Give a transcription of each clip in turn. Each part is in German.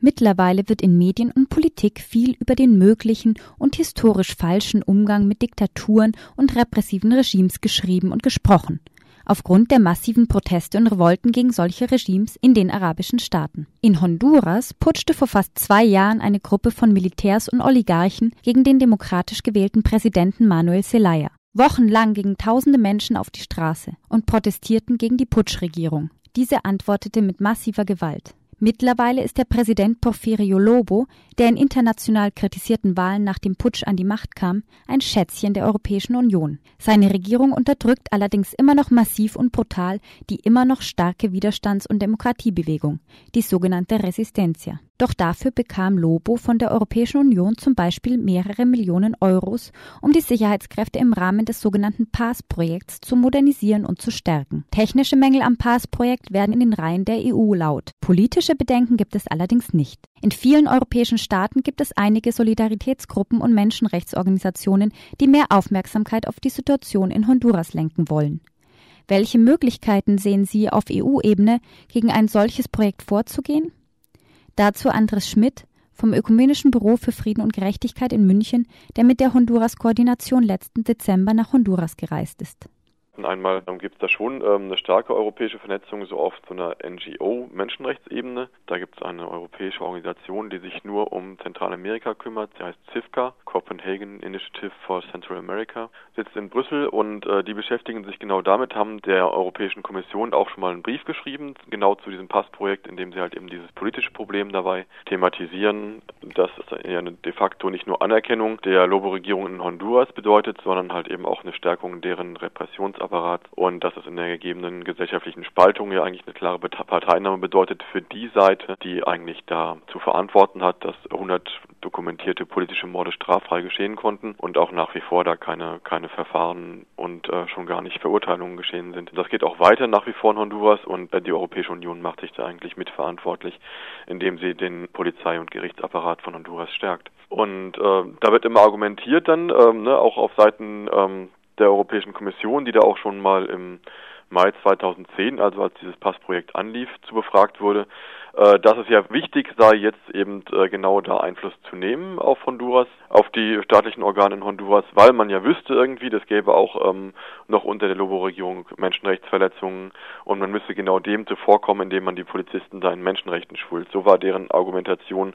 Mittlerweile wird in Medien und Politik viel über den möglichen und historisch falschen Umgang mit Diktaturen und repressiven Regimes geschrieben und gesprochen, aufgrund der massiven Proteste und Revolten gegen solche Regimes in den arabischen Staaten. In Honduras putschte vor fast zwei Jahren eine Gruppe von Militärs und Oligarchen gegen den demokratisch gewählten Präsidenten Manuel Zelaya. Wochenlang gingen tausende Menschen auf die Straße und protestierten gegen die Putschregierung. Diese antwortete mit massiver Gewalt. Mittlerweile ist der Präsident Porfirio Lobo, der in international kritisierten Wahlen nach dem Putsch an die Macht kam, ein Schätzchen der Europäischen Union. Seine Regierung unterdrückt allerdings immer noch massiv und brutal die immer noch starke Widerstands- und Demokratiebewegung, die sogenannte Resistencia. Doch dafür bekam Lobo von der Europäischen Union zum Beispiel mehrere Millionen Euros, um die Sicherheitskräfte im Rahmen des sogenannten PAS-Projekts zu modernisieren und zu stärken. Technische Mängel am PAS-Projekt werden in den Reihen der EU laut. Politische Bedenken gibt es allerdings nicht. In vielen europäischen Staaten gibt es einige Solidaritätsgruppen und Menschenrechtsorganisationen, die mehr Aufmerksamkeit auf die Situation in Honduras lenken wollen. Welche Möglichkeiten sehen Sie auf EU-Ebene, gegen ein solches Projekt vorzugehen? Dazu Andres Schmidt vom Ökumenischen Büro für Frieden und Gerechtigkeit in München, der mit der Honduras-Koordination letzten Dezember nach Honduras gereist ist. Einmal gibt es da schon ähm, eine starke europäische Vernetzung, so auf so einer NGO-Menschenrechtsebene. Da gibt es eine europäische Organisation, die sich nur um Zentralamerika kümmert. Sie heißt CIFCA, Copenhagen Initiative for Central America, sitzt in Brüssel und äh, die beschäftigen sich genau damit, haben der Europäischen Kommission auch schon mal einen Brief geschrieben, genau zu diesem Passprojekt, in dem sie halt eben dieses politische Problem dabei thematisieren, dass es ja de facto nicht nur Anerkennung der Lobo-Regierung in Honduras bedeutet, sondern halt eben auch eine Stärkung deren Repressionsarbeit Staatsapparat und dass es in der gegebenen gesellschaftlichen Spaltung ja eigentlich eine klare Parteinahme bedeutet für die Seite, die eigentlich da zu verantworten hat, dass 100 dokumentierte politische Morde straffrei geschehen konnten und auch nach wie vor da keine, keine Verfahren und äh, schon gar nicht Verurteilungen geschehen sind. Das geht auch weiter nach wie vor in Honduras und äh, die Europäische Union macht sich da eigentlich mitverantwortlich, indem sie den Polizei- und Gerichtsapparat von Honduras stärkt. Und äh, da wird immer argumentiert dann, ähm, ne, auch auf Seiten ähm, der Europäischen Kommission, die da auch schon mal im Mai 2010, also als dieses Passprojekt anlief, zu befragt wurde, dass es ja wichtig sei, jetzt eben äh, genau da Einfluss zu nehmen auf Honduras, auf die staatlichen Organe in Honduras, weil man ja wüsste irgendwie, das gäbe auch ähm, noch unter der Lobo-Regierung Menschenrechtsverletzungen und man müsste genau dem zuvorkommen, indem man die Polizisten in Menschenrechten schult. So war deren Argumentation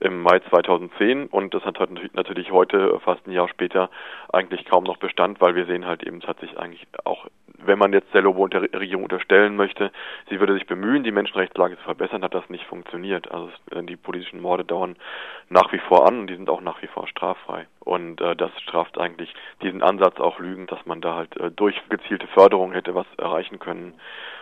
im Mai 2010 und das hat natürlich heute, fast ein Jahr später, eigentlich kaum noch Bestand, weil wir sehen halt eben, es hat sich eigentlich auch, wenn man jetzt der Lobo-Regierung unterstellen möchte, sie würde sich bemühen, die Menschenrechtslage zu verbessern, hat das nicht funktioniert. Also äh, die politischen Morde dauern nach wie vor an und die sind auch nach wie vor straffrei. Und äh, das straft eigentlich diesen Ansatz auch Lügen, dass man da halt äh, durch gezielte Förderung hätte was erreichen können.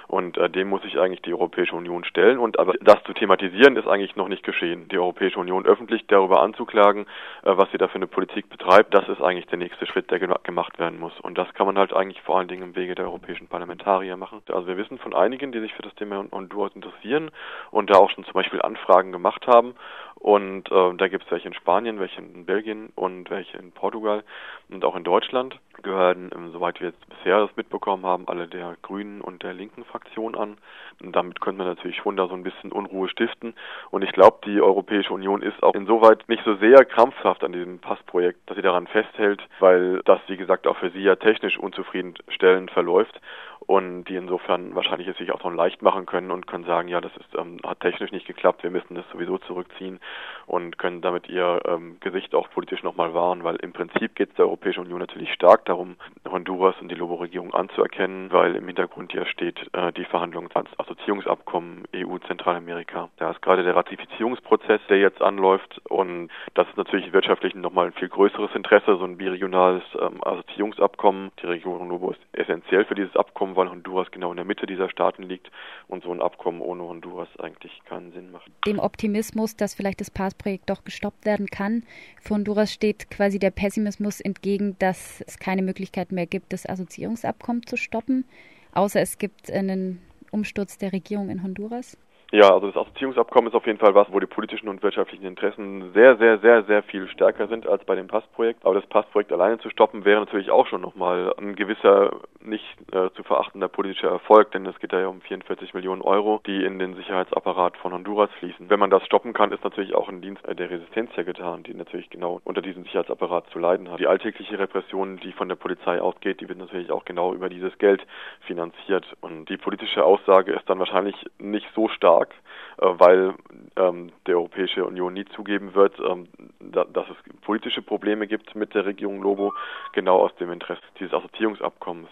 Und äh, dem muss sich eigentlich die Europäische Union stellen. Und aber das zu thematisieren ist eigentlich noch nicht geschehen. Die Europäische Union öffentlich darüber anzuklagen, äh, was sie da für eine Politik betreibt, das ist eigentlich der nächste Schritt, der gemacht werden muss. Und das kann man halt eigentlich vor allen Dingen im Wege der europäischen Parlamentarier machen. Also wir wissen von einigen, die sich für das Thema Honduras interessieren und da auch schon zum Beispiel Anfragen gemacht haben. Und äh, da gibt es welche in Spanien, welche in Belgien und welche in Portugal und auch in Deutschland gehören, ähm, soweit wir jetzt bisher das mitbekommen haben, alle der Grünen und der linken Fraktion an. Und damit könnte man natürlich schon da so ein bisschen Unruhe stiften. Und ich glaube, die Europäische Union ist auch insoweit nicht so sehr krampfhaft an diesem Passprojekt, dass sie daran festhält, weil das, wie gesagt, auch für sie ja technisch unzufriedenstellend verläuft und die insofern wahrscheinlich es sich auch noch leicht machen können und können sagen, ja, das ist, ähm, hat technisch nicht geklappt, wir müssen das sowieso zurückziehen und können damit ihr ähm, Gesicht auch politisch nochmal wahren, weil im Prinzip geht es der Europäischen Union natürlich stark darum, Honduras und die Lobo-Regierung anzuerkennen, weil im Hintergrund ja steht äh, die Verhandlungen als Assoziierungsabkommen EU-Zentralamerika. Da ist gerade der Ratifizierungsprozess, der jetzt anläuft und das ist natürlich wirtschaftlich nochmal ein viel größeres Interesse, so ein biregionales ähm, Assoziierungsabkommen. Die Region Lobo ist essentiell für dieses Abkommen, weil Honduras genau in der Mitte dieser Staaten liegt und so ein Abkommen ohne Honduras eigentlich keinen Sinn macht. Dem Optimismus, dass vielleicht das PAS-Projekt doch gestoppt werden kann, für Honduras steht quasi der Pessimismus entgegen, dass es keine Möglichkeit mehr gibt, das Assoziierungsabkommen zu stoppen, außer es gibt einen Umsturz der Regierung in Honduras? Ja, also das Assoziierungsabkommen ist auf jeden Fall was, wo die politischen und wirtschaftlichen Interessen sehr, sehr, sehr, sehr viel stärker sind als bei dem Passprojekt. Aber das Passprojekt alleine zu stoppen wäre natürlich auch schon nochmal ein gewisser, nicht äh, zu verachtender politischer Erfolg, denn es geht ja um 44 Millionen Euro, die in den Sicherheitsapparat von Honduras fließen. Wenn man das stoppen kann, ist natürlich auch ein Dienst der Resistenz ja getan, die natürlich genau unter diesem Sicherheitsapparat zu leiden hat. Die alltägliche Repression, die von der Polizei ausgeht, die wird natürlich auch genau über dieses Geld finanziert. Und die politische Aussage ist dann wahrscheinlich nicht so stark, äh, weil ähm, der Europäische Union nie zugeben wird, ähm, da, dass es politische Probleme gibt mit der Regierung Lobo, genau aus dem Interesse dieses Assoziierungsabkommens.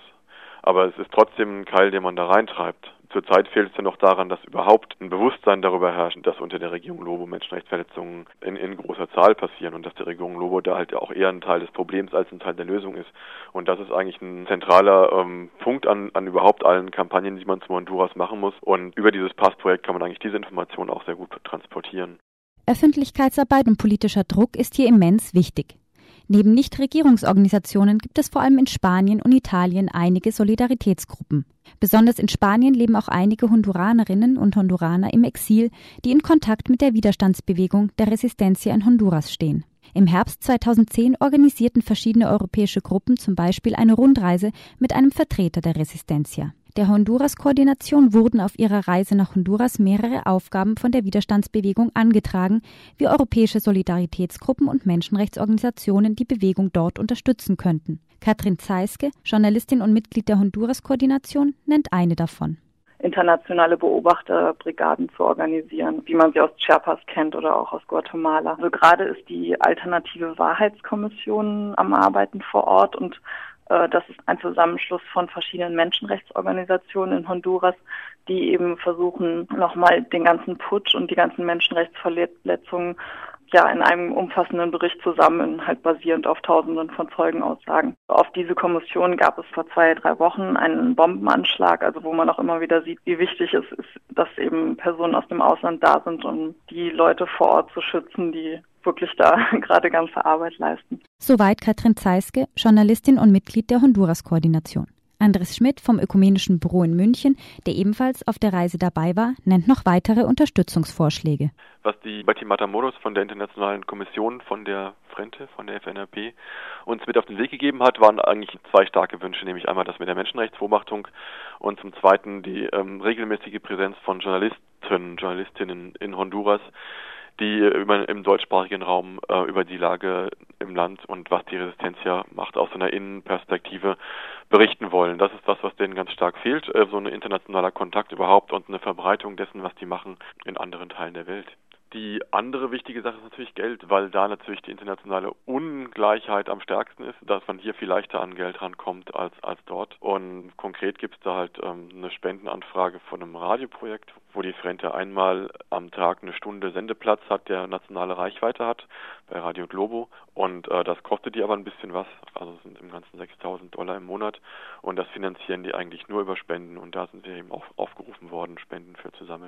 Aber es ist trotzdem ein Keil, den man da reintreibt. Zurzeit fehlt es ja noch daran, dass überhaupt ein Bewusstsein darüber herrscht, dass unter der Regierung Lobo Menschenrechtsverletzungen in, in großer Zahl passieren und dass die Regierung Lobo da halt auch eher ein Teil des Problems als ein Teil der Lösung ist. Und das ist eigentlich ein zentraler ähm, Punkt an, an überhaupt allen Kampagnen, die man zu Honduras machen muss. Und über dieses Passprojekt kann man eigentlich diese Informationen auch sehr gut transportieren. Öffentlichkeitsarbeit und politischer Druck ist hier immens wichtig. Neben Nichtregierungsorganisationen gibt es vor allem in Spanien und Italien einige Solidaritätsgruppen. Besonders in Spanien leben auch einige Honduranerinnen und Honduraner im Exil, die in Kontakt mit der Widerstandsbewegung der Resistencia in Honduras stehen. Im Herbst 2010 organisierten verschiedene europäische Gruppen zum Beispiel eine Rundreise mit einem Vertreter der Resistencia. Der Honduras-Koordination wurden auf ihrer Reise nach Honduras mehrere Aufgaben von der Widerstandsbewegung angetragen, wie europäische Solidaritätsgruppen und Menschenrechtsorganisationen die Bewegung dort unterstützen könnten. Katrin Zeiske, Journalistin und Mitglied der Honduras-Koordination, nennt eine davon internationale Beobachterbrigaden zu organisieren, wie man sie aus Chiapas kennt oder auch aus Guatemala. Also gerade ist die alternative Wahrheitskommission am Arbeiten vor Ort und das ist ein Zusammenschluss von verschiedenen Menschenrechtsorganisationen in Honduras, die eben versuchen, nochmal den ganzen Putsch und die ganzen Menschenrechtsverletzungen ja in einem umfassenden Bericht zusammen, halt basierend auf Tausenden von Zeugenaussagen. Auf diese Kommission gab es vor zwei, drei Wochen einen Bombenanschlag, also wo man auch immer wieder sieht, wie wichtig es ist, dass eben Personen aus dem Ausland da sind, um die Leute vor Ort zu schützen, die wirklich da gerade ganze Arbeit leisten. Soweit Katrin Zeiske, Journalistin und Mitglied der Honduras-Koordination. Andres Schmidt vom Ökumenischen Büro in München, der ebenfalls auf der Reise dabei war, nennt noch weitere Unterstützungsvorschläge. Was die Betty Matamoros von der Internationalen Kommission von der Frente, von der FNRP, uns mit auf den Weg gegeben hat, waren eigentlich zwei starke Wünsche, nämlich einmal das mit der Menschenrechtsbeobachtung und zum zweiten die ähm, regelmäßige Präsenz von Journalisten, Journalistinnen in Honduras, die über, im deutschsprachigen Raum äh, über die Lage im Land und was die Resistenz ja macht, aus einer Innenperspektive berichten wollen. Das ist das, was denen ganz stark fehlt, äh, so ein internationaler Kontakt überhaupt und eine Verbreitung dessen, was die machen in anderen Teilen der Welt. Die andere wichtige Sache ist natürlich Geld, weil da natürlich die internationale Ungleichheit am stärksten ist, dass man hier viel leichter an Geld rankommt als, als dort. Und konkret gibt es da halt ähm, eine Spendenanfrage von einem Radioprojekt, wo die Frente einmal am Tag eine Stunde Sendeplatz hat, der nationale Reichweite hat, bei Radio Globo. Und äh, das kostet die aber ein bisschen was, also sind im Ganzen 6000 Dollar im Monat. Und das finanzieren die eigentlich nur über Spenden. Und da sind sie eben auch aufgerufen worden, Spenden für zu sammeln.